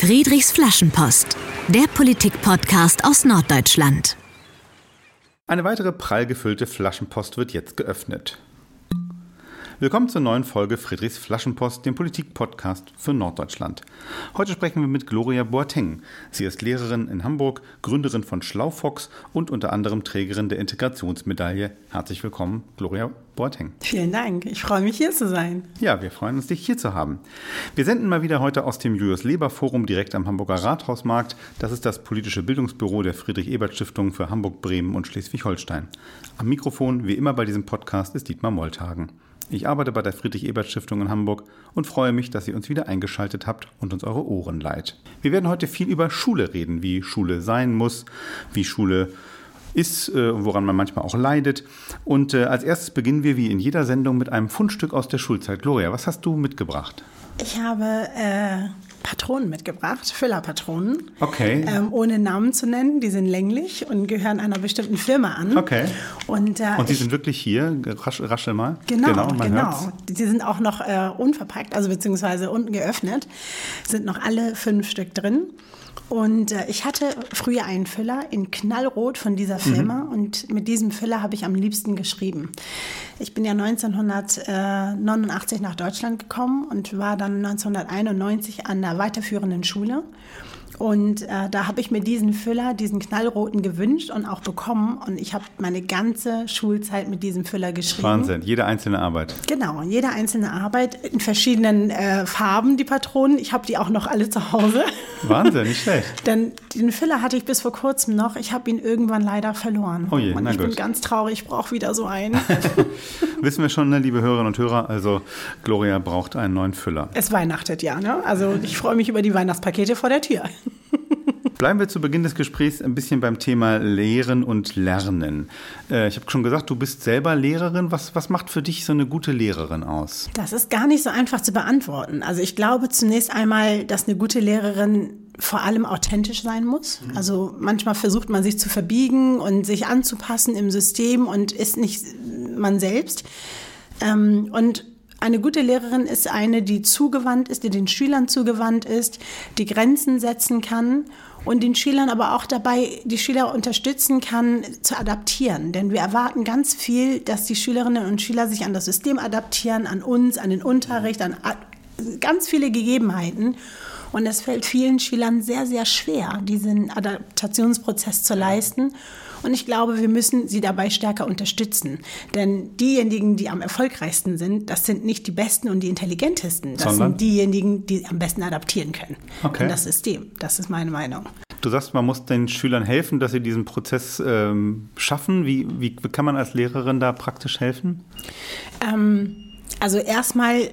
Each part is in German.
Friedrichs Flaschenpost, der Politik-Podcast aus Norddeutschland. Eine weitere prall gefüllte Flaschenpost wird jetzt geöffnet. Willkommen zur neuen Folge Friedrichs Flaschenpost, dem Politik-Podcast für Norddeutschland. Heute sprechen wir mit Gloria Boateng. Sie ist Lehrerin in Hamburg, Gründerin von Schlaufox und unter anderem Trägerin der Integrationsmedaille. Herzlich willkommen, Gloria Boateng. Vielen Dank. Ich freue mich, hier zu sein. Ja, wir freuen uns, dich hier zu haben. Wir senden mal wieder heute aus dem Julius Leber Forum direkt am Hamburger Rathausmarkt. Das ist das politische Bildungsbüro der Friedrich-Ebert-Stiftung für Hamburg, Bremen und Schleswig-Holstein. Am Mikrofon, wie immer bei diesem Podcast, ist Dietmar Molltagen. Ich arbeite bei der Friedrich-Ebert-Stiftung in Hamburg und freue mich, dass ihr uns wieder eingeschaltet habt und uns eure Ohren leiht. Wir werden heute viel über Schule reden, wie Schule sein muss, wie Schule ist, äh, woran man manchmal auch leidet. Und äh, als erstes beginnen wir wie in jeder Sendung mit einem Fundstück aus der Schulzeit. Gloria, was hast du mitgebracht? Ich habe äh, Patronen mitgebracht, Füllerpatronen. Okay. Ähm, ohne Namen zu nennen. Die sind länglich und gehören einer bestimmten Firma an. Okay. Und, äh, und die sind wirklich hier, rasch, raschel mal. Genau, genau. genau. hört's. Die sind auch noch äh, unverpackt, also beziehungsweise unten geöffnet. Sind noch alle fünf Stück drin. Und äh, ich hatte früher einen Füller in Knallrot von dieser Firma und mit diesem Füller habe ich am liebsten geschrieben. Ich bin ja 1989 nach Deutschland gekommen und war dann 1991 an der weiterführenden Schule. Und äh, da habe ich mir diesen Füller, diesen knallroten gewünscht und auch bekommen. Und ich habe meine ganze Schulzeit mit diesem Füller geschrieben. Wahnsinn, jede einzelne Arbeit. Genau, jede einzelne Arbeit in verschiedenen äh, Farben, die Patronen. Ich habe die auch noch alle zu Hause. Wahnsinn, nicht schlecht. Denn den Füller hatte ich bis vor kurzem noch. Ich habe ihn irgendwann leider verloren. Oh je, und na ich bin gut. ganz traurig, ich brauche wieder so einen. Wissen wir schon, ne, liebe Hörerinnen und Hörer, also Gloria braucht einen neuen Füller. es weihnachtet ja, ne? Also ich freue mich über die Weihnachtspakete vor der Tür. Bleiben wir zu Beginn des Gesprächs ein bisschen beim Thema Lehren und Lernen. Äh, ich habe schon gesagt, du bist selber Lehrerin. Was, was macht für dich so eine gute Lehrerin aus? Das ist gar nicht so einfach zu beantworten. Also ich glaube zunächst einmal, dass eine gute Lehrerin vor allem authentisch sein muss. Also manchmal versucht man sich zu verbiegen und sich anzupassen im System und ist nicht man selbst. Ähm, und eine gute Lehrerin ist eine, die zugewandt ist, die den Schülern zugewandt ist, die Grenzen setzen kann und den Schülern aber auch dabei die Schüler unterstützen kann, zu adaptieren. Denn wir erwarten ganz viel, dass die Schülerinnen und Schüler sich an das System adaptieren, an uns, an den Unterricht, an ganz viele Gegebenheiten. Und es fällt vielen Schülern sehr, sehr schwer, diesen Adaptationsprozess zu leisten. Und ich glaube, wir müssen sie dabei stärker unterstützen. Denn diejenigen, die am erfolgreichsten sind, das sind nicht die Besten und die Intelligentesten. Das Sondern? sind diejenigen, die am besten adaptieren können Okay. an das System. Das ist meine Meinung. Du sagst, man muss den Schülern helfen, dass sie diesen Prozess ähm, schaffen. Wie, wie kann man als Lehrerin da praktisch helfen? Ähm, also erstmal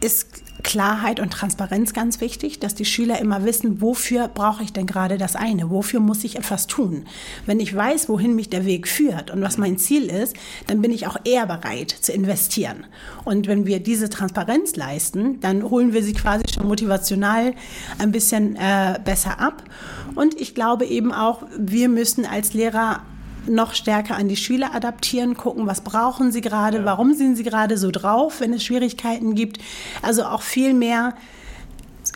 ist Klarheit und Transparenz ganz wichtig, dass die Schüler immer wissen, wofür brauche ich denn gerade das eine, wofür muss ich etwas tun. Wenn ich weiß, wohin mich der Weg führt und was mein Ziel ist, dann bin ich auch eher bereit zu investieren. Und wenn wir diese Transparenz leisten, dann holen wir sie quasi schon motivational ein bisschen äh, besser ab. Und ich glaube eben auch, wir müssen als Lehrer noch stärker an die Schüler adaptieren, gucken, was brauchen sie gerade, warum sind sie gerade so drauf, wenn es Schwierigkeiten gibt. Also auch viel mehr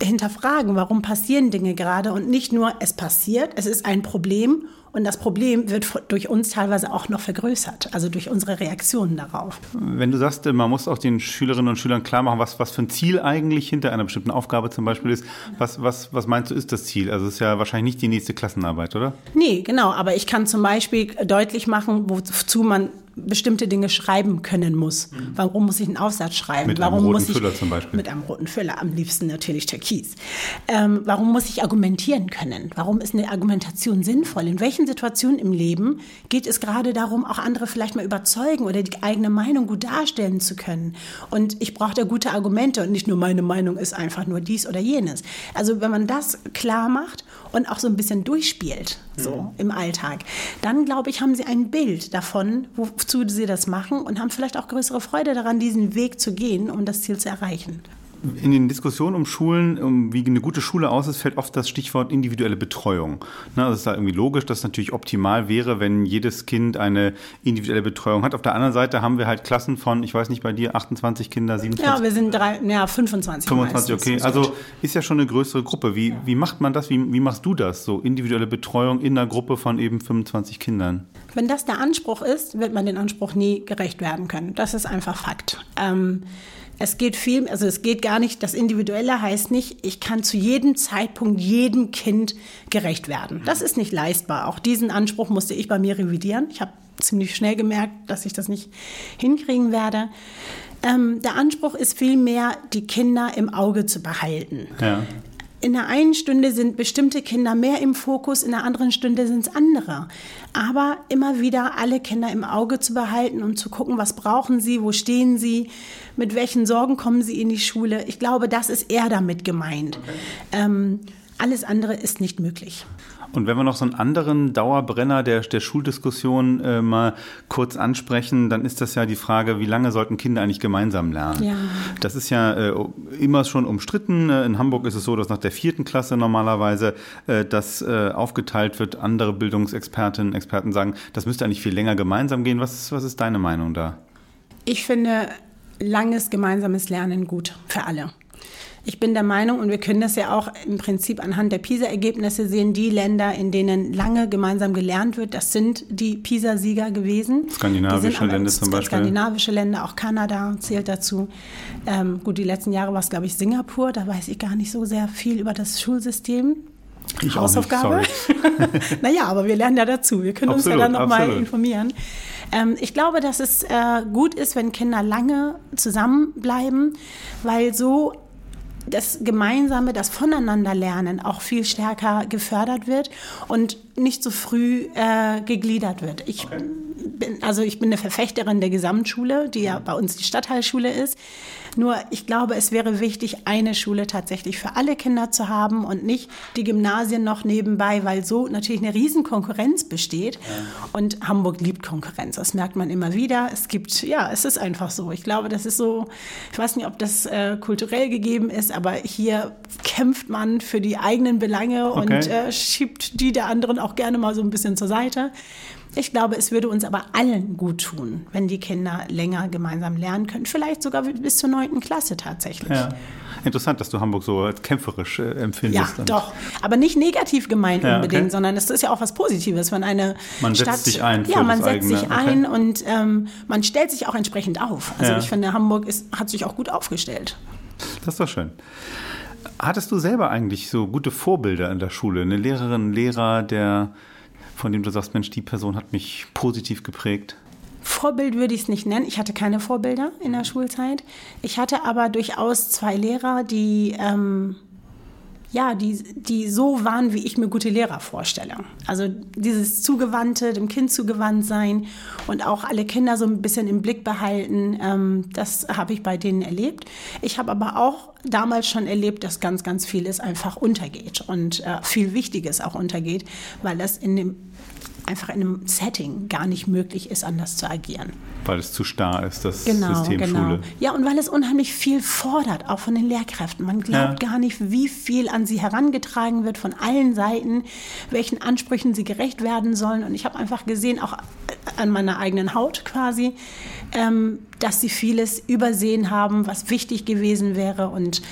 hinterfragen, warum passieren Dinge gerade und nicht nur, es passiert, es ist ein Problem und das Problem wird durch uns teilweise auch noch vergrößert, also durch unsere Reaktionen darauf. Wenn du sagst, man muss auch den Schülerinnen und Schülern klar machen, was, was für ein Ziel eigentlich hinter einer bestimmten Aufgabe zum Beispiel ist. Was, was, was meinst du, ist das Ziel? Also es ist ja wahrscheinlich nicht die nächste Klassenarbeit, oder? Nee, genau, aber ich kann zum Beispiel deutlich machen, wozu man bestimmte Dinge schreiben können muss. Warum muss ich einen Aufsatz schreiben? Mit einem warum roten muss ich, Füller zum Beispiel. Mit einem roten Füller, am liebsten natürlich Türkis. Ähm, warum muss ich argumentieren können? Warum ist eine Argumentation sinnvoll? In welchen Situationen im Leben geht es gerade darum, auch andere vielleicht mal überzeugen oder die eigene Meinung gut darstellen zu können? Und ich brauche da gute Argumente und nicht nur meine Meinung ist einfach nur dies oder jenes. Also wenn man das klar macht und auch so ein bisschen durchspielt, so im Alltag, dann glaube ich, haben sie ein Bild davon, wozu sie das machen und haben vielleicht auch größere Freude daran, diesen Weg zu gehen, um das Ziel zu erreichen. In den Diskussionen um Schulen, um wie eine gute Schule aussieht, fällt oft das Stichwort individuelle Betreuung. Na, das ist da irgendwie logisch, dass es natürlich optimal wäre, wenn jedes Kind eine individuelle Betreuung hat. Auf der anderen Seite haben wir halt Klassen von, ich weiß nicht, bei dir 28 Kinder, 27? Ja, wir sind drei, ja, 25. 25, okay. Also ist ja schon eine größere Gruppe. Wie, wie macht man das? Wie, wie machst du das? So individuelle Betreuung in einer Gruppe von eben 25 Kindern? Wenn das der Anspruch ist, wird man den Anspruch nie gerecht werden können. Das ist einfach Fakt. Ähm, es geht viel, also es geht gar nicht, das Individuelle heißt nicht, ich kann zu jedem Zeitpunkt jedem Kind gerecht werden. Das ist nicht leistbar. Auch diesen Anspruch musste ich bei mir revidieren. Ich habe ziemlich schnell gemerkt, dass ich das nicht hinkriegen werde. Ähm, der Anspruch ist vielmehr, die Kinder im Auge zu behalten. Ja. In der einen Stunde sind bestimmte Kinder mehr im Fokus, in der anderen Stunde sind es andere. Aber immer wieder alle Kinder im Auge zu behalten und zu gucken, was brauchen sie, wo stehen sie, mit welchen Sorgen kommen sie in die Schule. Ich glaube, das ist eher damit gemeint. Okay. Ähm, alles andere ist nicht möglich. Und wenn wir noch so einen anderen Dauerbrenner der, der Schuldiskussion äh, mal kurz ansprechen, dann ist das ja die Frage, wie lange sollten Kinder eigentlich gemeinsam lernen? Ja. Das ist ja äh, immer schon umstritten. Äh, in Hamburg ist es so, dass nach der vierten Klasse normalerweise äh, das äh, aufgeteilt wird. Andere Bildungsexpertinnen, Experten sagen, das müsste eigentlich viel länger gemeinsam gehen. Was, was ist deine Meinung da? Ich finde langes gemeinsames Lernen gut für alle. Ich bin der Meinung, und wir können das ja auch im Prinzip anhand der PISA-Ergebnisse sehen, die Länder, in denen lange gemeinsam gelernt wird, das sind die PISA-Sieger gewesen. Skandinavische Länder zum Beispiel. Skandinavische Länder, auch Kanada zählt dazu. Ähm, gut, die letzten Jahre war es, glaube ich, Singapur. Da weiß ich gar nicht so sehr viel über das Schulsystem. Ich Hausaufgabe. naja, aber wir lernen ja dazu. Wir können absolut, uns ja dann nochmal informieren. Ähm, ich glaube, dass es äh, gut ist, wenn Kinder lange zusammenbleiben, weil so das Gemeinsame, das Voneinanderlernen auch viel stärker gefördert wird und nicht so früh äh, gegliedert wird. Ich okay. Bin, also ich bin eine Verfechterin der Gesamtschule, die ja bei uns die Stadtteilschule ist. Nur ich glaube, es wäre wichtig, eine Schule tatsächlich für alle Kinder zu haben und nicht die Gymnasien noch nebenbei, weil so natürlich eine Riesenkonkurrenz besteht. Und Hamburg liebt Konkurrenz. Das merkt man immer wieder. Es gibt, ja, es ist einfach so. Ich glaube, das ist so, ich weiß nicht, ob das äh, kulturell gegeben ist, aber hier kämpft man für die eigenen Belange okay. und äh, schiebt die der anderen auch gerne mal so ein bisschen zur Seite. Ich glaube, es würde uns aber allen gut tun, wenn die Kinder länger gemeinsam lernen können. Vielleicht sogar bis zur neunten Klasse tatsächlich. Ja. Interessant, dass du Hamburg so als kämpferisch äh, empfindest. Ja, doch. Aber nicht negativ gemeint ja, unbedingt, okay. sondern es ist ja auch was Positives, wenn eine man Stadt... Man setzt sich ein. ja, man setzt eigene. sich ein okay. und ähm, man stellt sich auch entsprechend auf. Also ja. ich finde, Hamburg ist, hat sich auch gut aufgestellt. Das ist doch schön. Hattest du selber eigentlich so gute Vorbilder in der Schule? Eine Lehrerin, Lehrer, der von dem du sagst, Mensch, die Person hat mich positiv geprägt? Vorbild würde ich es nicht nennen. Ich hatte keine Vorbilder in der Schulzeit. Ich hatte aber durchaus zwei Lehrer, die ähm, ja, die, die so waren, wie ich mir gute Lehrer vorstelle. Also dieses Zugewandte, dem Kind zugewandt sein und auch alle Kinder so ein bisschen im Blick behalten, ähm, das habe ich bei denen erlebt. Ich habe aber auch damals schon erlebt, dass ganz, ganz vieles einfach untergeht und äh, viel Wichtiges auch untergeht, weil das in dem einfach in einem Setting gar nicht möglich ist, anders zu agieren. Weil es zu starr ist, das genau, System genau. Schule. Ja, und weil es unheimlich viel fordert, auch von den Lehrkräften. Man glaubt ja. gar nicht, wie viel an sie herangetragen wird von allen Seiten, welchen Ansprüchen sie gerecht werden sollen. Und ich habe einfach gesehen, auch an meiner eigenen Haut quasi, ähm, dass sie vieles übersehen haben, was wichtig gewesen wäre. Und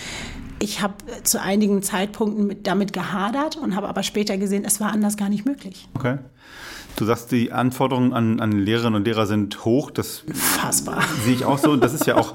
ich habe zu einigen Zeitpunkten mit, damit gehadert und habe aber später gesehen, es war anders gar nicht möglich. Okay. Du sagst, die Anforderungen an, an Lehrerinnen und Lehrer sind hoch. Das Fassbar. sehe ich auch so. Das ist ja auch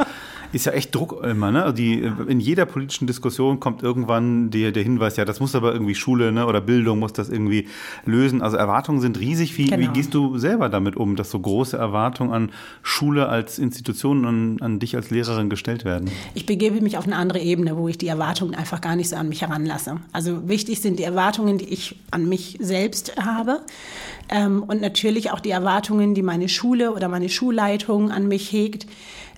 ist ja echt Druck immer. Ne? Die, in jeder politischen Diskussion kommt irgendwann der, der Hinweis, ja, das muss aber irgendwie Schule ne, oder Bildung muss das irgendwie lösen. Also Erwartungen sind riesig. Wie, genau. wie gehst du selber damit um, dass so große Erwartungen an Schule als Institution und an dich als Lehrerin gestellt werden? Ich begebe mich auf eine andere Ebene, wo ich die Erwartungen einfach gar nicht so an mich heranlasse. Also wichtig sind die Erwartungen, die ich an mich selbst habe. Ähm, und natürlich auch die Erwartungen, die meine Schule oder meine Schulleitung an mich hegt.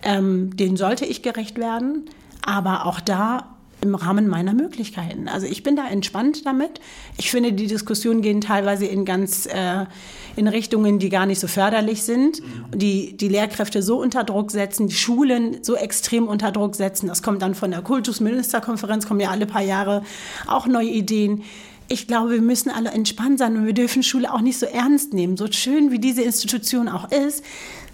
Ähm, denen sollte ich gerecht werden. Aber auch da im Rahmen meiner Möglichkeiten. Also ich bin da entspannt damit. Ich finde, die Diskussionen gehen teilweise in ganz äh, in Richtungen, die gar nicht so förderlich sind, die die Lehrkräfte so unter Druck setzen, die Schulen so extrem unter Druck setzen. Das kommt dann von der Kultusministerkonferenz, kommen ja alle paar Jahre auch neue Ideen. Ich glaube, wir müssen alle entspannt sein und wir dürfen Schule auch nicht so ernst nehmen. So schön wie diese Institution auch ist,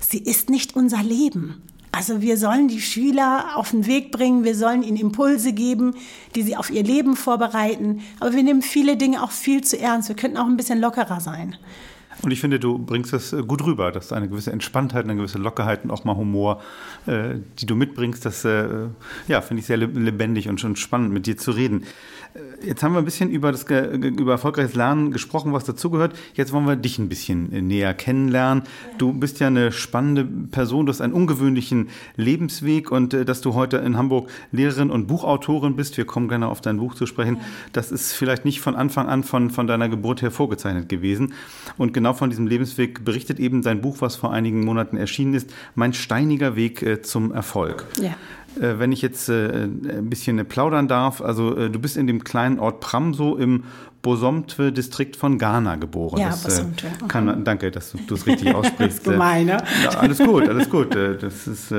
sie ist nicht unser Leben. Also wir sollen die Schüler auf den Weg bringen, wir sollen ihnen Impulse geben, die sie auf ihr Leben vorbereiten. Aber wir nehmen viele Dinge auch viel zu ernst. Wir könnten auch ein bisschen lockerer sein. Und ich finde, du bringst das äh, gut rüber, dass eine gewisse Entspanntheit, eine gewisse Lockerheit und auch mal Humor, äh, die du mitbringst, das äh, ja, finde ich sehr lebendig und schon spannend, mit dir zu reden. Äh, jetzt haben wir ein bisschen über, das, über erfolgreiches Lernen gesprochen, was dazugehört. Jetzt wollen wir dich ein bisschen äh, näher kennenlernen. Du bist ja eine spannende Person, du hast einen ungewöhnlichen Lebensweg und äh, dass du heute in Hamburg Lehrerin und Buchautorin bist, wir kommen gerne auf dein Buch zu sprechen, das ist vielleicht nicht von Anfang an von, von deiner Geburt her vorgezeichnet gewesen. Und genau von diesem Lebensweg berichtet eben dein Buch, was vor einigen Monaten erschienen ist, Mein steiniger Weg äh, zum Erfolg. Ja. Äh, wenn ich jetzt äh, ein bisschen plaudern darf, also du bist in dem kleinen Ort Pramso im Bosomtwe-Distrikt von Ghana geboren. Ja, das, Bosomtwe. Kann, danke, dass du es richtig aussprichst. das ist gemein, ne? Ja, alles gut, alles gut. Das ist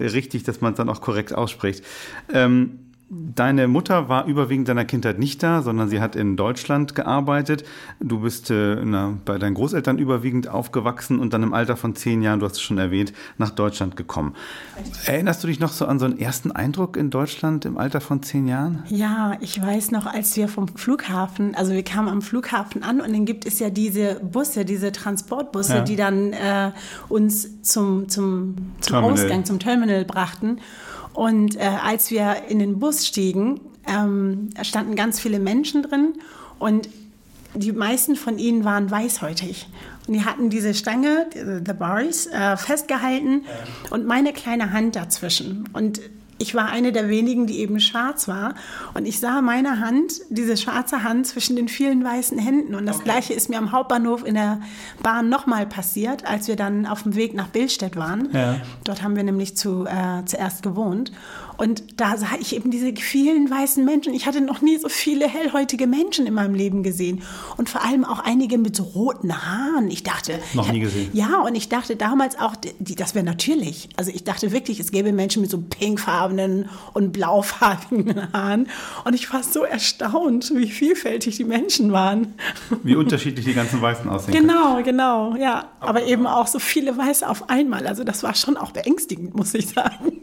richtig, dass man es dann auch korrekt ausspricht. Ähm, Deine Mutter war überwiegend deiner Kindheit nicht da, sondern sie hat in Deutschland gearbeitet. Du bist äh, na, bei deinen Großeltern überwiegend aufgewachsen und dann im Alter von zehn Jahren, du hast es schon erwähnt, nach Deutschland gekommen. Erinnerst du dich noch so an so einen ersten Eindruck in Deutschland im Alter von zehn Jahren? Ja, ich weiß noch, als wir vom Flughafen, also wir kamen am Flughafen an und dann gibt es ja diese Busse, diese Transportbusse, ja. die dann äh, uns zum, zum, zum Ausgang, zum Terminal brachten. Und äh, als wir in den Bus stiegen, ähm, standen ganz viele Menschen drin und die meisten von ihnen waren weißhäutig. Und die hatten diese Stange, the bars, äh, festgehalten und meine kleine Hand dazwischen. Und ich war eine der wenigen, die eben schwarz war. Und ich sah meine Hand, diese schwarze Hand zwischen den vielen weißen Händen. Und das okay. Gleiche ist mir am Hauptbahnhof in der Bahn nochmal passiert, als wir dann auf dem Weg nach Billstedt waren. Ja. Dort haben wir nämlich zu, äh, zuerst gewohnt. Und da sah ich eben diese vielen weißen Menschen. Ich hatte noch nie so viele hellhäutige Menschen in meinem Leben gesehen. Und vor allem auch einige mit so roten Haaren. Ich dachte. Noch nie gesehen. Ja, und ich dachte damals auch, die, das wäre natürlich. Also ich dachte wirklich, es gäbe Menschen mit so pinkfarbenen und blaufarbigen Haaren. Und ich war so erstaunt, wie vielfältig die Menschen waren. Wie unterschiedlich die ganzen Weißen aussehen. Genau, können. genau, ja. Aber eben auch so viele Weiße auf einmal. Also das war schon auch beängstigend, muss ich sagen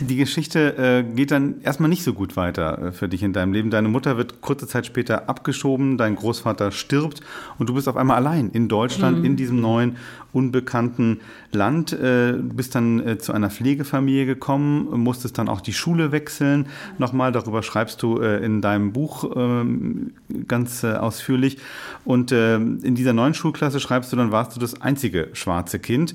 die Geschichte äh, geht dann erstmal nicht so gut weiter äh, für dich in deinem Leben. Deine Mutter wird kurze Zeit später abgeschoben, dein Großvater stirbt und du bist auf einmal allein in Deutschland, mhm. in diesem neuen, unbekannten Land. Äh, du bist dann äh, zu einer Pflegefamilie gekommen, musstest dann auch die Schule wechseln. Nochmal, darüber schreibst du äh, in deinem Buch ähm, ganz ausführlich. Und in dieser neuen Schulklasse schreibst du, dann warst du das einzige schwarze Kind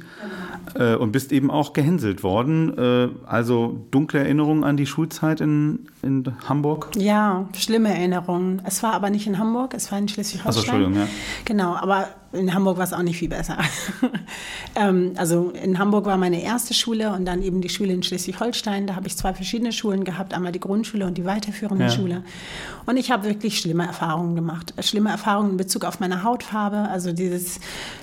und bist eben auch gehänselt worden. also dunkle Erinnerungen an die Schulzeit in, in Hamburg? Ja, schlimme Erinnerungen. Es war aber nicht in Hamburg, es war in Schleswig-Holstein. Also, Entschuldigung, ja. Genau, aber in Hamburg war es auch nicht viel besser. ähm, also in Hamburg war meine erste Schule und dann eben die Schule in Schleswig-Holstein. Da habe ich zwei verschiedene Schulen gehabt, einmal die Grundschule und die weiterführende ja. Schule. Und ich habe wirklich schlimme Erfahrungen gemacht. Schlimme Erfahrungen in Bezug auf meine Hautfarbe, also dieses,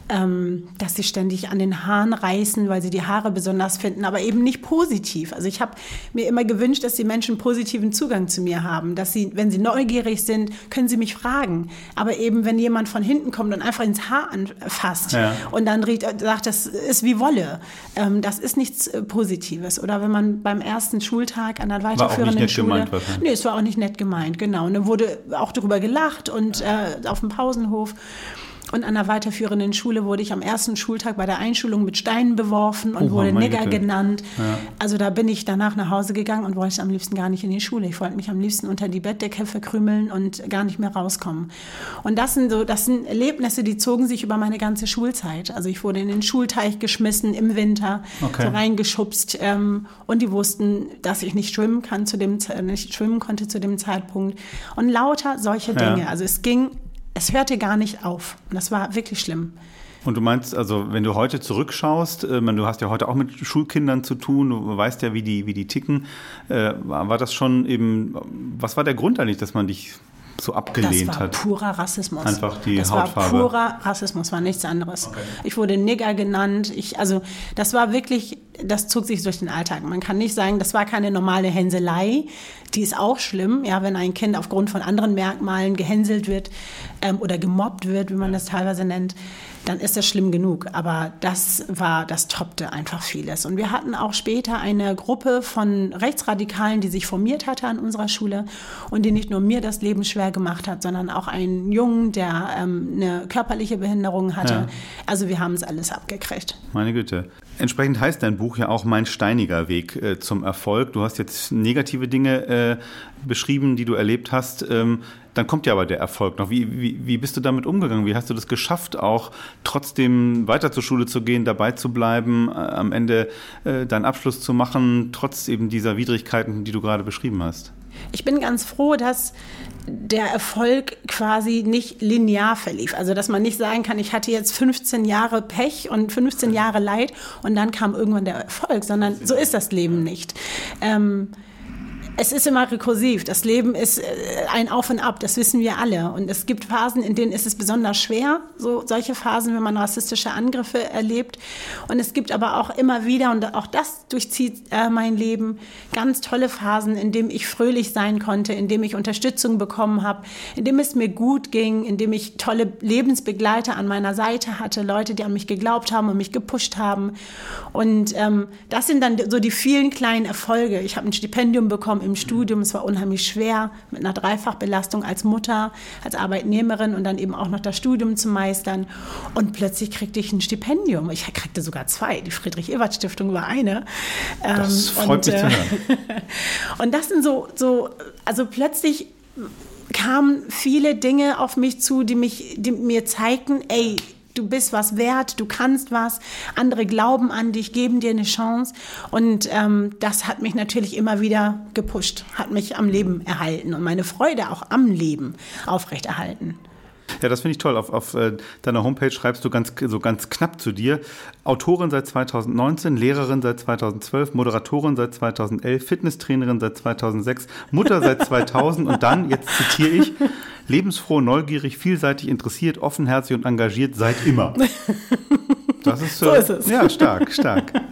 ähm, dass sie ständig an den Haaren reißen, weil sie die Haare besonders finden, aber eben nicht positiv. Also ich habe mir immer gewünscht, dass die Menschen positiven Zugang zu mir haben, dass sie, wenn sie neugierig sind, können sie mich fragen. Aber eben, wenn jemand von hinten kommt und einfach ins Haar anfasst ja. und dann sagt, das ist wie Wolle. Ähm, das ist nichts äh, Positives. Oder wenn man beim ersten Schultag an der weiterführenden Schule. Gemeint, nee, es war auch nicht nett gemeint, genau. Und dann wurde auch darüber gelacht und äh, auf dem Pausenhof. Und an der weiterführenden Schule wurde ich am ersten Schultag bei der Einschulung mit Steinen beworfen und oh, wurde Nigger Güte. genannt. Ja. Also da bin ich danach nach Hause gegangen und wollte am liebsten gar nicht in die Schule. Ich wollte mich am liebsten unter die Bettdecke verkrümeln und gar nicht mehr rauskommen. Und das sind so, das sind Erlebnisse, die zogen sich über meine ganze Schulzeit. Also ich wurde in den Schulteich geschmissen im Winter, okay. so reingeschubst. Ähm, und die wussten, dass ich nicht schwimmen kann zu dem, nicht schwimmen konnte zu dem Zeitpunkt. Und lauter solche Dinge. Ja. Also es ging es hörte gar nicht auf. Und das war wirklich schlimm. Und du meinst, also wenn du heute zurückschaust, äh, du hast ja heute auch mit Schulkindern zu tun, du weißt ja, wie die, wie die ticken, äh, war das schon eben, was war der Grund eigentlich, dass man dich so abgelehnt das war hat. purer Rassismus. Einfach die das Hautfarbe. war purer Rassismus, war nichts anderes. Okay. Ich wurde Nigger genannt. Ich, also das war wirklich, das zog sich durch den Alltag. Man kann nicht sagen, das war keine normale Hänselei. Die ist auch schlimm, ja, wenn ein Kind aufgrund von anderen Merkmalen gehänselt wird ähm, oder gemobbt wird, wie man das teilweise nennt dann ist das schlimm genug. Aber das war, das toppte einfach vieles. Und wir hatten auch später eine Gruppe von Rechtsradikalen, die sich formiert hatte an unserer Schule und die nicht nur mir das Leben schwer gemacht hat, sondern auch einen Jungen, der ähm, eine körperliche Behinderung hatte. Ja. Also wir haben es alles abgekriegt. Meine Güte. Entsprechend heißt dein Buch ja auch Mein steiniger Weg äh, zum Erfolg. Du hast jetzt negative Dinge äh, beschrieben, die du erlebt hast. Ähm, dann kommt ja aber der Erfolg noch. Wie, wie, wie bist du damit umgegangen? Wie hast du das geschafft, auch trotzdem weiter zur Schule zu gehen, dabei zu bleiben, äh, am Ende äh, deinen Abschluss zu machen, trotz eben dieser Widrigkeiten, die du gerade beschrieben hast? Ich bin ganz froh, dass der Erfolg quasi nicht linear verlief. Also, dass man nicht sagen kann, ich hatte jetzt 15 Jahre Pech und 15 Jahre Leid und dann kam irgendwann der Erfolg, sondern so ist das Leben nicht. Ähm, es ist immer rekursiv. Das Leben ist äh, ein Auf und Ab, das wissen wir alle. Und es gibt Phasen, in denen ist es besonders schwer, so solche Phasen, wenn man rassistische Angriffe erlebt. Und es gibt aber auch immer wieder, und auch das durchzieht äh, mein Leben, ganz tolle Phasen, in denen ich fröhlich sein konnte, in denen ich Unterstützung bekommen habe, in denen es mir gut ging, in denen ich tolle Lebensbegleiter an meiner Seite hatte, Leute, die an mich geglaubt haben und mich gepusht haben. Und ähm, das sind dann so die vielen kleinen Erfolge. Ich habe ein Stipendium bekommen im Studium. Es war unheimlich schwer mit einer Dreifachbelastung als Mutter, als Arbeitnehmerin und dann eben auch noch das Studium zu meistern. Und plötzlich kriegte ich ein Stipendium. Ich kriegte sogar zwei. Die Friedrich-Ebert-Stiftung war eine. Das ähm, freut und, mich zu hören. und das sind so, so, also plötzlich kamen viele Dinge auf mich zu, die, mich, die mir zeigten, ey, du bist was wert, du kannst was, andere glauben an dich, geben dir eine Chance. Und ähm, das hat mich natürlich immer wieder gepusht, hat mich am Leben erhalten und meine Freude auch am Leben aufrechterhalten. Ja, das finde ich toll. Auf, auf äh, deiner Homepage schreibst du ganz, so ganz knapp zu dir. Autorin seit 2019, Lehrerin seit 2012, Moderatorin seit 2011, Fitnesstrainerin seit 2006, Mutter seit 2000 und dann, jetzt zitiere ich, lebensfroh, neugierig, vielseitig interessiert, offenherzig und engagiert seit immer. Das ist, äh, so ist es. Ja, stark, stark.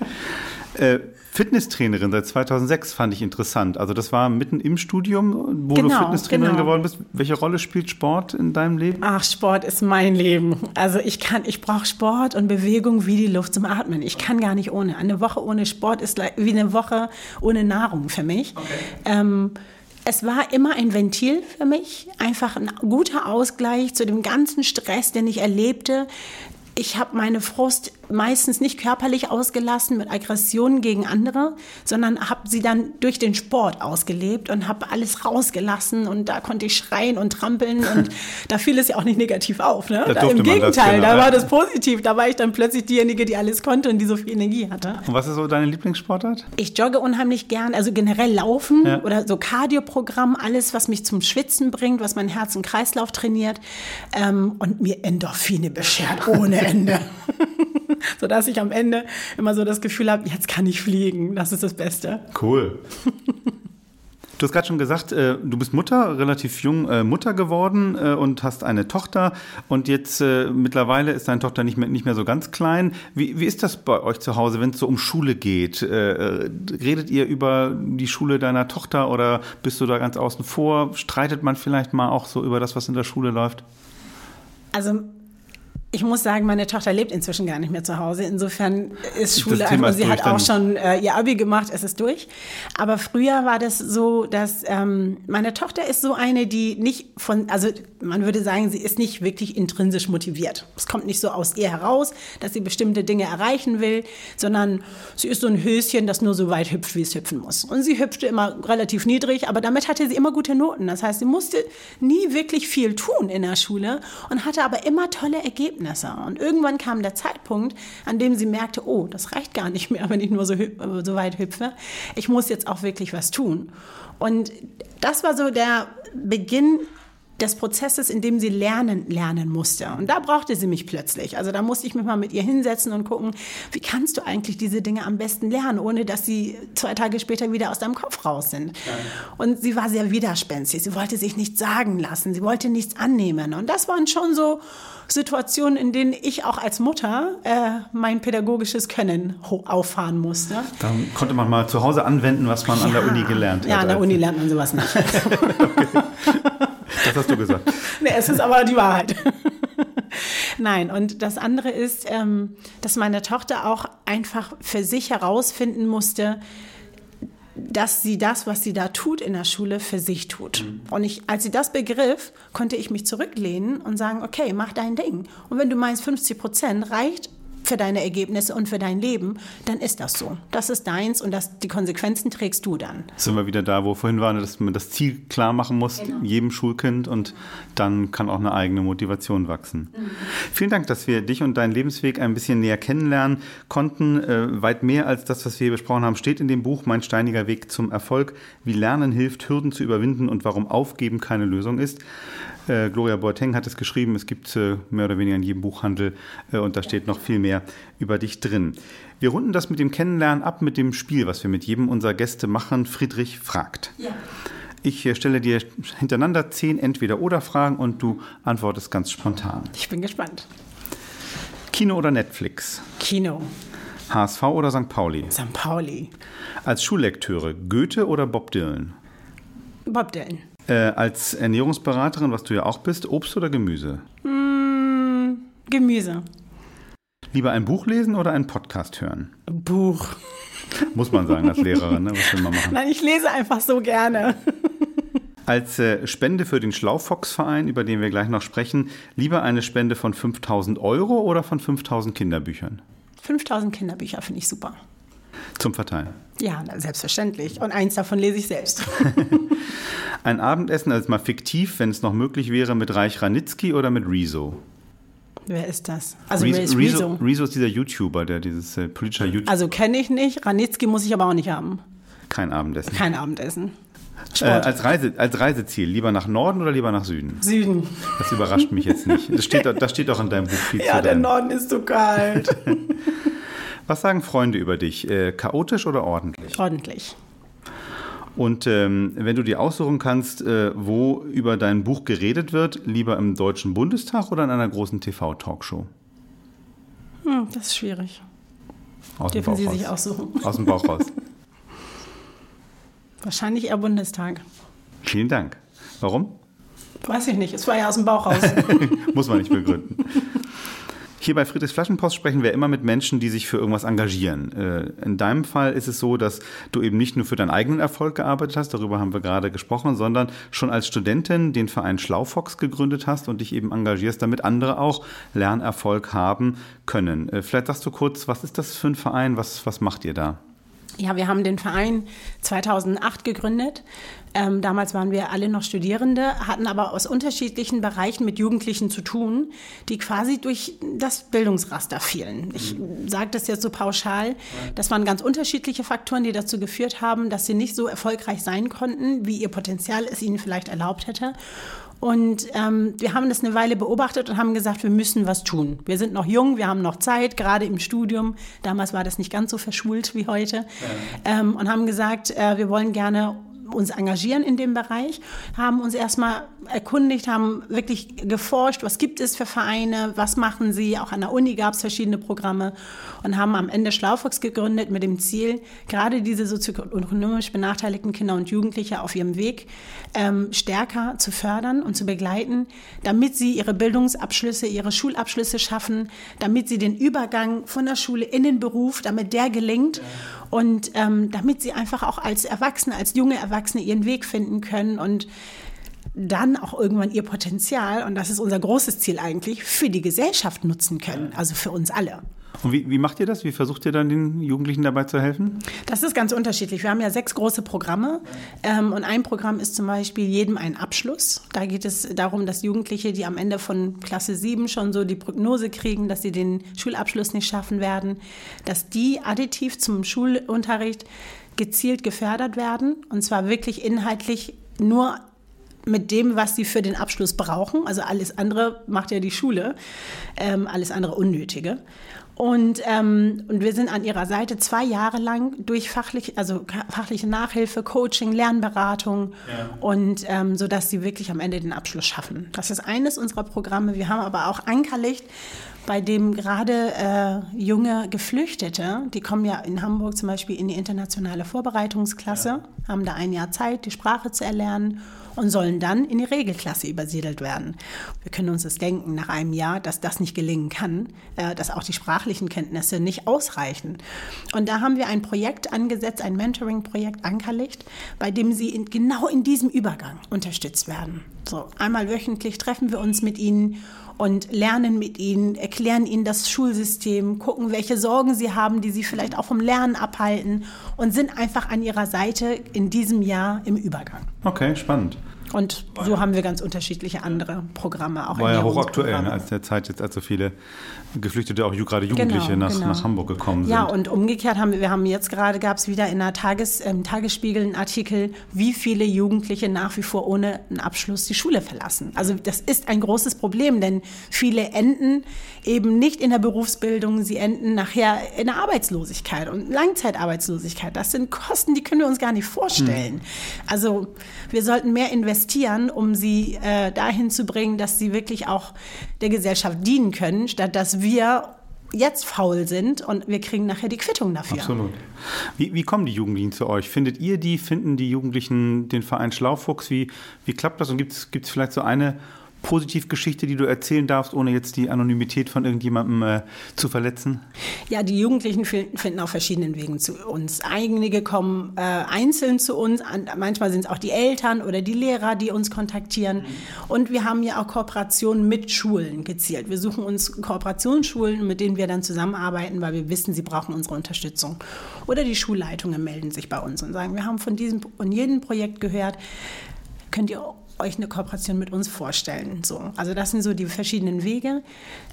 Äh, Fitnesstrainerin seit 2006 fand ich interessant. Also das war mitten im Studium, wo genau, du Fitnesstrainerin genau. geworden bist. Welche Rolle spielt Sport in deinem Leben? Ach, Sport ist mein Leben. Also ich kann, ich brauche Sport und Bewegung wie die Luft zum Atmen. Ich kann gar nicht ohne. Eine Woche ohne Sport ist wie eine Woche ohne Nahrung für mich. Okay. Ähm, es war immer ein Ventil für mich, einfach ein guter Ausgleich zu dem ganzen Stress, den ich erlebte. Ich habe meine Frust meistens nicht körperlich ausgelassen mit Aggressionen gegen andere, sondern habe sie dann durch den Sport ausgelebt und habe alles rausgelassen und da konnte ich schreien und trampeln und da fiel es ja auch nicht negativ auf. Ne? Da, Im Gegenteil, genau, da war das positiv. Da war ich dann plötzlich diejenige, die alles konnte und die so viel Energie hatte. Und was ist so deine Lieblingssportart? Ich jogge unheimlich gern, also generell laufen ja. oder so Cardioprogramm, alles, was mich zum Schwitzen bringt, was mein Herz und Kreislauf trainiert ähm, und mir Endorphine beschert ohne Ende. sodass ich am Ende immer so das Gefühl habe, jetzt kann ich fliegen. Das ist das Beste. Cool. Du hast gerade schon gesagt, äh, du bist Mutter, relativ jung äh, Mutter geworden äh, und hast eine Tochter. Und jetzt mittlerweile ist deine Tochter nicht mehr, nicht mehr so ganz klein. Wie, wie ist das bei euch zu Hause, wenn es so um Schule geht? redet ihr über die Schule deiner Tochter oder bist du da ganz außen vor? Streitet man vielleicht mal auch so über das, was in der Schule läuft? Also ich muss sagen, meine Tochter lebt inzwischen gar nicht mehr zu Hause. Insofern ist Schule einfach, sie hat auch schon äh, ihr Abi gemacht, es ist durch. Aber früher war das so, dass ähm, meine Tochter ist so eine, die nicht von, also man würde sagen, sie ist nicht wirklich intrinsisch motiviert. Es kommt nicht so aus ihr heraus, dass sie bestimmte Dinge erreichen will, sondern sie ist so ein Höschen, das nur so weit hüpft, wie es hüpfen muss. Und sie hüpfte immer relativ niedrig, aber damit hatte sie immer gute Noten. Das heißt, sie musste nie wirklich viel tun in der Schule und hatte aber immer tolle Ergebnisse. Ergebnisse. Und irgendwann kam der Zeitpunkt, an dem sie merkte, oh, das reicht gar nicht mehr, wenn ich nur so, so weit hüpfe. Ich muss jetzt auch wirklich was tun. Und das war so der Beginn des Prozesses, in dem sie lernen, lernen musste. Und da brauchte sie mich plötzlich. Also da musste ich mich mal mit ihr hinsetzen und gucken, wie kannst du eigentlich diese Dinge am besten lernen, ohne dass sie zwei Tage später wieder aus deinem Kopf raus sind. Und sie war sehr widerspenstig. Sie wollte sich nichts sagen lassen. Sie wollte nichts annehmen. Und das waren schon so Situationen, in denen ich auch als Mutter äh, mein pädagogisches Können auffahren musste. Dann konnte man mal zu Hause anwenden, was man ja. an der Uni gelernt hat. Ja, an der Uni lernt man sowas nicht. okay. Das hast du gesagt. nee, es ist aber die Wahrheit. Nein, und das andere ist, ähm, dass meine Tochter auch einfach für sich herausfinden musste, dass sie das, was sie da tut in der Schule, für sich tut. Mhm. Und ich, als sie das begriff, konnte ich mich zurücklehnen und sagen, okay, mach dein Ding. Und wenn du meinst, 50 Prozent reicht, für deine Ergebnisse und für dein Leben, dann ist das so. Das ist deins und das, die Konsequenzen trägst du dann. Sind wir wieder da, wo vorhin war, dass man das Ziel klar machen muss, genau. jedem Schulkind und dann kann auch eine eigene Motivation wachsen. Mhm. Vielen Dank, dass wir dich und deinen Lebensweg ein bisschen näher kennenlernen konnten. Äh, weit mehr als das, was wir hier besprochen haben, steht in dem Buch Mein steiniger Weg zum Erfolg, wie Lernen hilft, Hürden zu überwinden und warum Aufgeben keine Lösung ist. Äh, Gloria Boateng hat es geschrieben. Es gibt äh, mehr oder weniger in jedem Buchhandel äh, und da steht noch viel mehr über dich drin. Wir runden das mit dem Kennenlernen ab mit dem Spiel, was wir mit jedem unserer Gäste machen. Friedrich fragt. Ja. Ich äh, stelle dir hintereinander zehn Entweder-Oder-Fragen und du antwortest ganz spontan. Ich bin gespannt. Kino oder Netflix? Kino. HSV oder St. Pauli? St. Pauli. Als Schullektüre Goethe oder Bob Dylan? Bob Dylan. Äh, als Ernährungsberaterin, was du ja auch bist, Obst oder Gemüse? Mm, Gemüse. Lieber ein Buch lesen oder einen Podcast hören? Buch. Muss man sagen, als Lehrerin, ne? was will man machen? Nein, ich lese einfach so gerne. Als äh, Spende für den Schlaufox-Verein, über den wir gleich noch sprechen, lieber eine Spende von 5000 Euro oder von 5000 Kinderbüchern? 5000 Kinderbücher finde ich super. Zum Verteilen? Ja, selbstverständlich. Und eins davon lese ich selbst. Ein Abendessen, also mal fiktiv, wenn es noch möglich wäre, mit Reich Ranitzky oder mit Rezo? Wer ist das? Also Rezo, ist Rezo? Rezo ist dieser YouTuber, der dieses äh, politische YouTuber. Also kenne ich nicht. Ranitzky muss ich aber auch nicht haben. Kein Abendessen. Kein Abendessen. Äh, als, Reise, als Reiseziel, lieber nach Norden oder lieber nach Süden? Süden. Das überrascht mich jetzt nicht. Das steht, das steht auch in deinem Buch viel Ja, der Norden ist so kalt. Was sagen Freunde über dich? Äh, chaotisch oder ordentlich? Ordentlich. Und ähm, wenn du dir aussuchen kannst, äh, wo über dein Buch geredet wird, lieber im Deutschen Bundestag oder in einer großen TV-Talkshow? Hm, das ist schwierig. Aus Dürfen Sie raus. sich aussuchen. Aus dem Bauch raus. Wahrscheinlich eher Bundestag. Vielen Dank. Warum? Weiß ich nicht. Es war ja aus dem Bauch raus. Muss man nicht begründen. Hier bei Friedrichs Flaschenpost sprechen wir immer mit Menschen, die sich für irgendwas engagieren. Äh, in deinem Fall ist es so, dass du eben nicht nur für deinen eigenen Erfolg gearbeitet hast, darüber haben wir gerade gesprochen, sondern schon als Studentin den Verein Schlaufox gegründet hast und dich eben engagierst, damit andere auch Lernerfolg haben können. Äh, vielleicht sagst du kurz, was ist das für ein Verein? Was, was macht ihr da? Ja, wir haben den Verein 2008 gegründet. Ähm, damals waren wir alle noch Studierende, hatten aber aus unterschiedlichen Bereichen mit Jugendlichen zu tun, die quasi durch das Bildungsraster fielen. Ich mhm. sage das jetzt so pauschal. Das waren ganz unterschiedliche Faktoren, die dazu geführt haben, dass sie nicht so erfolgreich sein konnten, wie ihr Potenzial es ihnen vielleicht erlaubt hätte. Und ähm, wir haben das eine Weile beobachtet und haben gesagt, wir müssen was tun. Wir sind noch jung, wir haben noch Zeit, gerade im Studium. Damals war das nicht ganz so verschult wie heute. Ähm, und haben gesagt, äh, wir wollen gerne uns engagieren in dem Bereich, haben uns erstmal erkundigt, haben wirklich geforscht, was gibt es für Vereine, was machen sie. Auch an der Uni gab es verschiedene Programme und haben am Ende Schlaufox gegründet mit dem Ziel, gerade diese sozioökonomisch benachteiligten Kinder und Jugendliche auf ihrem Weg ähm, stärker zu fördern und zu begleiten, damit sie ihre Bildungsabschlüsse, ihre Schulabschlüsse schaffen, damit sie den Übergang von der Schule in den Beruf, damit der gelingt. Ja und ähm, damit sie einfach auch als Erwachsene, als junge Erwachsene ihren Weg finden können und dann auch irgendwann ihr Potenzial, und das ist unser großes Ziel eigentlich, für die Gesellschaft nutzen können, also für uns alle. Und wie, wie, macht ihr das? Wie versucht ihr dann den Jugendlichen dabei zu helfen? Das ist ganz unterschiedlich. Wir haben ja sechs große Programme. Ähm, und ein Programm ist zum Beispiel jedem ein Abschluss. Da geht es darum, dass Jugendliche, die am Ende von Klasse 7 schon so die Prognose kriegen, dass sie den Schulabschluss nicht schaffen werden, dass die additiv zum Schulunterricht gezielt gefördert werden. Und zwar wirklich inhaltlich nur mit dem, was sie für den Abschluss brauchen. Also alles andere macht ja die Schule, ähm, alles andere Unnötige. Und, ähm, und wir sind an ihrer Seite zwei Jahre lang durch fachlich, also fachliche Nachhilfe, Coaching, Lernberatung ja. und ähm, so dass sie wirklich am Ende den Abschluss schaffen. Das ist eines unserer Programme. Wir haben aber auch Ankerlicht, bei dem gerade äh, junge Geflüchtete, die kommen ja in Hamburg zum Beispiel in die internationale Vorbereitungsklasse, ja. haben da ein Jahr Zeit, die Sprache zu erlernen und sollen dann in die Regelklasse übersiedelt werden. Wir können uns das denken nach einem Jahr, dass das nicht gelingen kann, äh, dass auch die sprachlichen Kenntnisse nicht ausreichen. Und da haben wir ein Projekt angesetzt, ein Mentoring-Projekt Ankerlicht, bei dem sie in, genau in diesem Übergang unterstützt werden. So einmal wöchentlich treffen wir uns mit ihnen und lernen mit ihnen, erklären ihnen das Schulsystem, gucken, welche Sorgen sie haben, die sie vielleicht auch vom Lernen abhalten und sind einfach an ihrer Seite in diesem Jahr im Übergang. Okay, spannend. Und so haben wir ganz unterschiedliche andere Programme auch. War ja hochaktuell, ne, als der Zeit jetzt, als so viele Geflüchtete, auch gerade Jugendliche genau, nach, genau. nach Hamburg gekommen sind. Ja, und umgekehrt haben wir, wir haben jetzt gerade, gab es wieder in der Tages, ähm, Tagesspiegel einen Artikel, wie viele Jugendliche nach wie vor ohne einen Abschluss die Schule verlassen. Also das ist ein großes Problem, denn viele enden eben nicht in der Berufsbildung, sie enden nachher in der Arbeitslosigkeit und Langzeitarbeitslosigkeit. Das sind Kosten, die können wir uns gar nicht vorstellen. Hm. Also wir sollten mehr investieren, um sie äh, dahin zu bringen, dass sie wirklich auch der Gesellschaft dienen können, statt dass wir jetzt faul sind und wir kriegen nachher die Quittung dafür. Absolut. Wie, wie kommen die Jugendlichen zu euch? Findet ihr die, finden die Jugendlichen den Verein Schlaufuchs? Wie, wie klappt das und gibt es vielleicht so eine Positivgeschichte, die du erzählen darfst, ohne jetzt die Anonymität von irgendjemandem äh, zu verletzen? Ja, die Jugendlichen finden auf verschiedenen Wegen zu uns. Einige kommen äh, einzeln zu uns, manchmal sind es auch die Eltern oder die Lehrer, die uns kontaktieren. Und wir haben ja auch Kooperationen mit Schulen gezielt. Wir suchen uns Kooperationsschulen, mit denen wir dann zusammenarbeiten, weil wir wissen, sie brauchen unsere Unterstützung. Oder die Schulleitungen melden sich bei uns und sagen, wir haben von diesem und jedem Projekt gehört. Könnt ihr euch eine Kooperation mit uns vorstellen. So, also das sind so die verschiedenen Wege.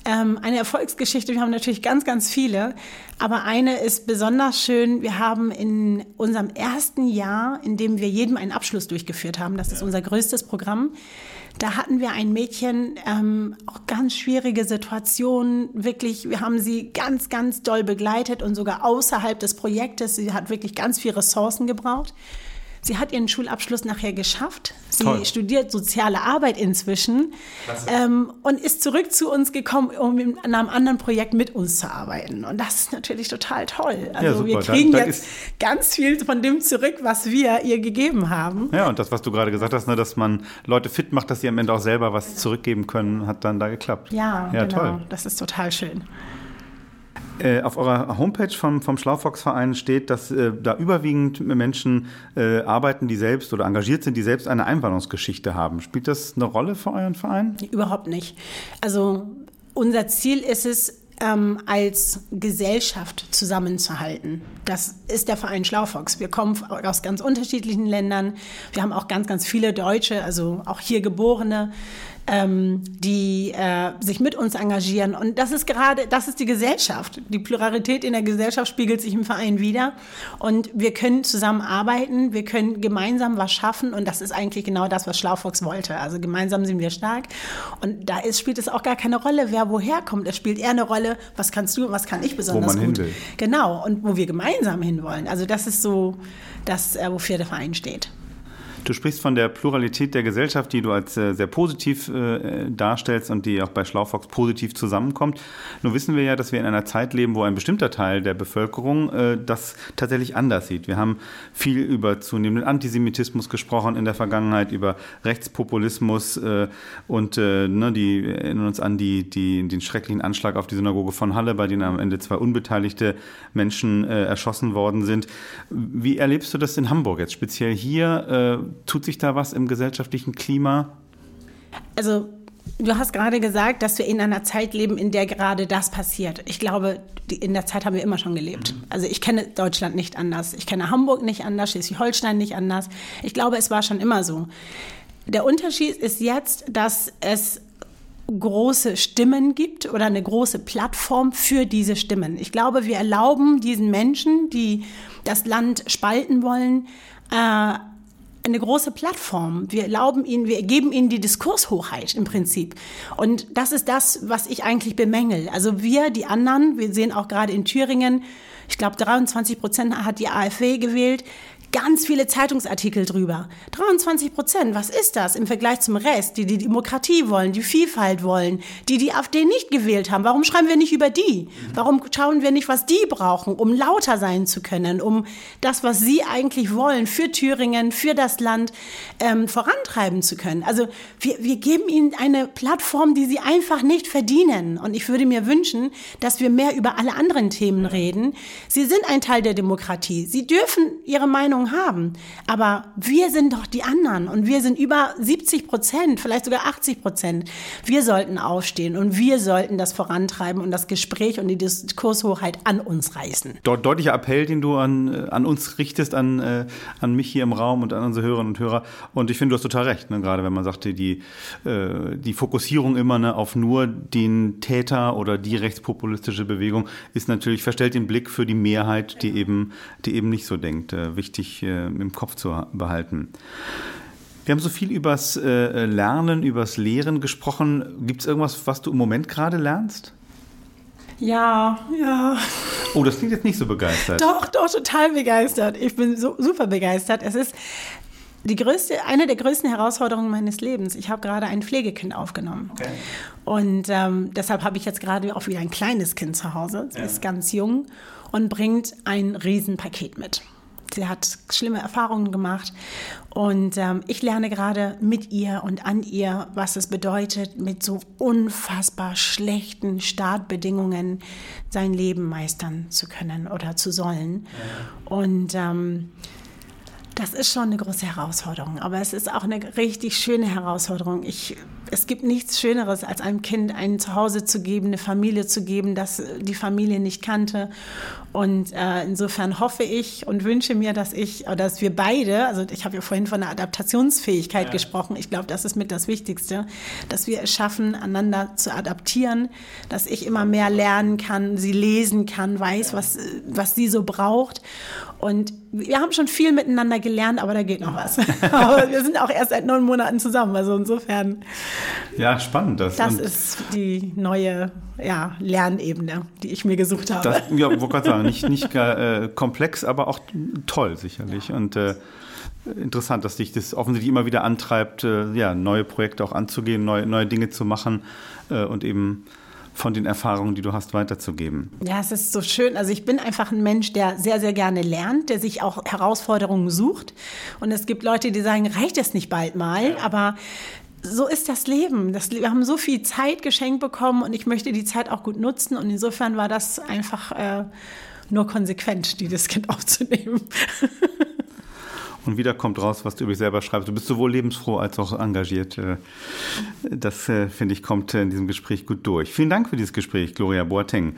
Ähm, eine Erfolgsgeschichte, wir haben natürlich ganz, ganz viele, aber eine ist besonders schön. Wir haben in unserem ersten Jahr, in dem wir jedem einen Abschluss durchgeführt haben, das ist unser größtes Programm, da hatten wir ein Mädchen, ähm, auch ganz schwierige Situationen, wirklich, wir haben sie ganz, ganz doll begleitet und sogar außerhalb des Projektes. Sie hat wirklich ganz viele Ressourcen gebraucht. Sie hat ihren Schulabschluss nachher geschafft. Sie Toll. studiert soziale Arbeit inzwischen ähm, und ist zurück zu uns gekommen, um in einem anderen Projekt mit uns zu arbeiten. Und das ist natürlich total toll. Also ja, wir kriegen da, da jetzt ganz viel von dem zurück, was wir ihr gegeben haben. Ja, und das, was du gerade gesagt hast, ne, dass man Leute fit macht, dass sie am Ende auch selber was zurückgeben können, hat dann da geklappt. Ja, ja genau. Toll. Das ist total schön. Äh, auf eurer Homepage vom, vom Schlaufox-Verein steht, dass äh, da überwiegend Menschen äh, arbeiten, die selbst oder engagiert sind, die selbst eine Einwanderungsgeschichte haben. Spielt das eine Rolle für euren Verein? Überhaupt nicht. Also unser Ziel ist es, ähm, als Gesellschaft zusammenzuhalten. Das ist der Verein Schlaufox. Wir kommen aus ganz unterschiedlichen Ländern. Wir haben auch ganz, ganz viele Deutsche, also auch hier Geborene, ähm, die äh, sich mit uns engagieren. Und das ist gerade, das ist die Gesellschaft. Die Pluralität in der Gesellschaft spiegelt sich im Verein wieder. Und wir können zusammenarbeiten, wir können gemeinsam was schaffen. Und das ist eigentlich genau das, was Schlaufox wollte. Also gemeinsam sind wir stark. Und da ist, spielt es auch gar keine Rolle, wer woher kommt. Es spielt eher eine Rolle, was kannst du und was kann ich besonders wo man gut. Hin will. Genau. Und wo wir gemeinsam hinwollen. Also das ist so das, äh, wofür der Verein steht. Du sprichst von der Pluralität der Gesellschaft, die du als äh, sehr positiv äh, darstellst und die auch bei Schlaufox positiv zusammenkommt. Nun wissen wir ja, dass wir in einer Zeit leben, wo ein bestimmter Teil der Bevölkerung äh, das tatsächlich anders sieht. Wir haben viel über zunehmenden Antisemitismus gesprochen in der Vergangenheit, über Rechtspopulismus äh, und äh, ne, die erinnern uns an die, die, den schrecklichen Anschlag auf die Synagoge von Halle, bei denen am Ende zwei unbeteiligte Menschen äh, erschossen worden sind. Wie erlebst du das in Hamburg jetzt speziell hier? Tut sich da was im gesellschaftlichen Klima? Also Du hast gerade gesagt, dass wir in einer Zeit leben, in der gerade das passiert. Ich glaube, in der Zeit haben wir immer schon gelebt. Also ich kenne Deutschland nicht anders. Ich kenne Hamburg nicht anders, Schleswig-Holstein nicht anders. Ich glaube, es war schon immer so. Der Unterschied ist jetzt, dass es große Stimmen gibt oder eine große Plattform für diese Stimmen. Ich glaube, wir erlauben diesen Menschen, die das Land spalten wollen, äh, eine große Plattform. Wir erlauben ihnen, wir geben ihnen die Diskurshochheit im Prinzip. Und das ist das, was ich eigentlich bemängel. Also wir, die anderen, wir sehen auch gerade in Thüringen, ich glaube 23 Prozent hat die AfW gewählt ganz viele Zeitungsartikel drüber. 23 Prozent, was ist das im Vergleich zum Rest, die die Demokratie wollen, die Vielfalt wollen, die die AfD nicht gewählt haben? Warum schreiben wir nicht über die? Warum schauen wir nicht, was die brauchen, um lauter sein zu können, um das, was sie eigentlich wollen, für Thüringen, für das Land ähm, vorantreiben zu können? Also wir, wir geben ihnen eine Plattform, die sie einfach nicht verdienen. Und ich würde mir wünschen, dass wir mehr über alle anderen Themen reden. Sie sind ein Teil der Demokratie. Sie dürfen ihre Meinung Meinung haben. Aber wir sind doch die anderen und wir sind über 70 Prozent, vielleicht sogar 80 Prozent. Wir sollten aufstehen und wir sollten das vorantreiben und das Gespräch und die Diskurshochheit an uns reißen. Dort deutlicher Appell, den du an, äh, an uns richtest, an, äh, an mich hier im Raum und an unsere Hörerinnen und Hörer. Und ich finde, du hast total recht, ne? gerade wenn man sagte, die, äh, die Fokussierung immer ne, auf nur den Täter oder die rechtspopulistische Bewegung ist natürlich, verstellt den Blick für die Mehrheit, die eben, die eben nicht so denkt. Äh, wichtig wichtig äh, im Kopf zu behalten. Wir haben so viel übers äh, Lernen, übers Lehren gesprochen. Gibt es irgendwas, was du im Moment gerade lernst? Ja, ja. Oh, das klingt jetzt nicht so begeistert. Doch, doch, total begeistert. Ich bin so super begeistert. Es ist die größte, eine der größten Herausforderungen meines Lebens. Ich habe gerade ein Pflegekind aufgenommen. Okay. Und ähm, deshalb habe ich jetzt gerade auch wieder ein kleines Kind zu Hause. Sie ja. ist ganz jung und bringt ein Riesenpaket mit. Sie hat schlimme Erfahrungen gemacht und ähm, ich lerne gerade mit ihr und an ihr, was es bedeutet, mit so unfassbar schlechten Startbedingungen sein Leben meistern zu können oder zu sollen. Ja. Und ähm, das ist schon eine große Herausforderung, aber es ist auch eine richtig schöne Herausforderung. Ich, es gibt nichts Schöneres, als einem Kind ein Zuhause zu geben, eine Familie zu geben, das die Familie nicht kannte. Und äh, insofern hoffe ich und wünsche mir, dass ich, dass wir beide, also ich habe ja vorhin von der Adaptationsfähigkeit ja. gesprochen, ich glaube, das ist mit das Wichtigste, dass wir es schaffen, einander zu adaptieren, dass ich immer mehr lernen kann, sie lesen kann, weiß, ja. was, was sie so braucht. Und wir haben schon viel miteinander gelernt, aber da geht noch was. wir sind auch erst seit neun Monaten zusammen, also insofern. Ja, spannend. Das, das ist die neue ja, Lernebene, die ich mir gesucht habe. Das, ja, wollte gerade sagen, nicht, nicht äh, komplex, aber auch toll sicherlich. Ja. Und äh, interessant, dass dich das offensichtlich immer wieder antreibt, äh, ja, neue Projekte auch anzugehen, neue, neue Dinge zu machen äh, und eben von den Erfahrungen, die du hast, weiterzugeben. Ja, es ist so schön. Also ich bin einfach ein Mensch, der sehr, sehr gerne lernt, der sich auch Herausforderungen sucht. Und es gibt Leute, die sagen, reicht es nicht bald mal? Aber so ist das Leben. Das, wir haben so viel Zeit geschenkt bekommen und ich möchte die Zeit auch gut nutzen. Und insofern war das einfach äh, nur konsequent, dieses Kind aufzunehmen. Und wieder kommt raus, was du über dich selber schreibst. Du bist sowohl lebensfroh als auch engagiert. Äh, das, äh, finde ich, kommt in diesem Gespräch gut durch. Vielen Dank für dieses Gespräch, Gloria Boateng.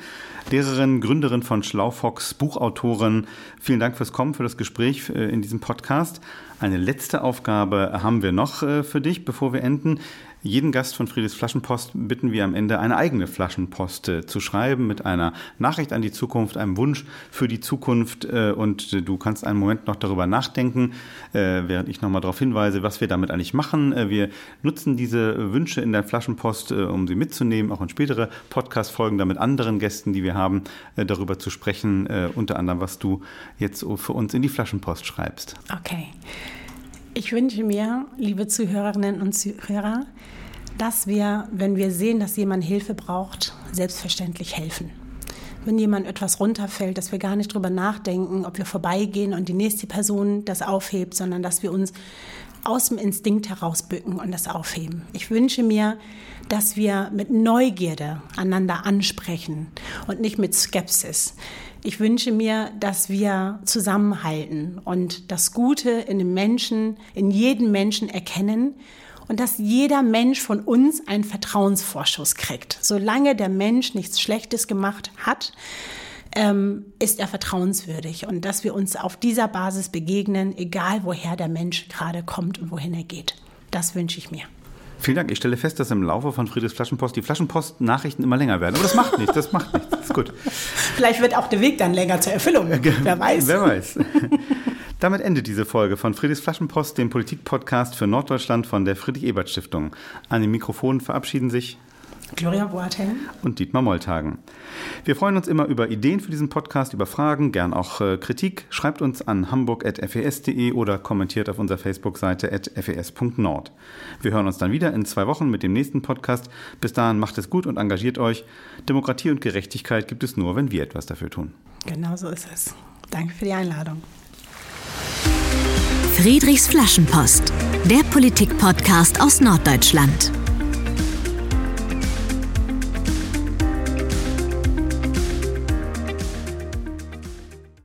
Lehrerin, Gründerin von Schlaufox, Buchautorin. Vielen Dank fürs Kommen, für das Gespräch äh, in diesem Podcast. Eine letzte Aufgabe haben wir noch für dich, bevor wir enden. Jeden Gast von Friedrichs Flaschenpost bitten wir am Ende eine eigene Flaschenpost äh, zu schreiben mit einer Nachricht an die Zukunft, einem Wunsch für die Zukunft äh, und äh, du kannst einen Moment noch darüber nachdenken, äh, während ich nochmal darauf hinweise, was wir damit eigentlich machen. Äh, wir nutzen diese Wünsche in der Flaschenpost, äh, um sie mitzunehmen, auch in spätere Podcast-Folgen, da mit anderen Gästen, die wir haben, darüber zu sprechen, unter anderem, was du jetzt für uns in die Flaschenpost schreibst. Okay. Ich wünsche mir, liebe Zuhörerinnen und Zuhörer, dass wir, wenn wir sehen, dass jemand Hilfe braucht, selbstverständlich helfen. Wenn jemand etwas runterfällt, dass wir gar nicht drüber nachdenken, ob wir vorbeigehen und die nächste Person das aufhebt, sondern dass wir uns aus dem Instinkt herausbücken und das aufheben. Ich wünsche mir, dass wir mit Neugierde einander ansprechen und nicht mit Skepsis. Ich wünsche mir, dass wir zusammenhalten und das Gute in dem Menschen, in jedem Menschen erkennen und dass jeder Mensch von uns einen Vertrauensvorschuss kriegt. Solange der Mensch nichts Schlechtes gemacht hat, ähm, ist er vertrauenswürdig und dass wir uns auf dieser Basis begegnen, egal woher der Mensch gerade kommt und wohin er geht. Das wünsche ich mir. Vielen Dank. Ich stelle fest, dass im Laufe von Friedrichs Flaschenpost die Flaschenpost-Nachrichten immer länger werden. Aber das macht nichts, das macht nichts. Das ist gut. Vielleicht wird auch der Weg dann länger zur Erfüllung. Wer weiß. Wer weiß. Damit endet diese Folge von Friedrichs Flaschenpost, dem Politikpodcast für Norddeutschland von der Friedrich-Ebert-Stiftung. An den Mikrofonen verabschieden sich Gloria Boateng und Dietmar Molltagen. Wir freuen uns immer über Ideen für diesen Podcast, über Fragen, gern auch äh, Kritik. Schreibt uns an hamburg.fes.de oder kommentiert auf unserer Facebook-Seite at fes.nord. Wir hören uns dann wieder in zwei Wochen mit dem nächsten Podcast. Bis dahin macht es gut und engagiert euch. Demokratie und Gerechtigkeit gibt es nur, wenn wir etwas dafür tun. Genau so ist es. Danke für die Einladung. Friedrichs Flaschenpost, der Politik-Podcast aus Norddeutschland.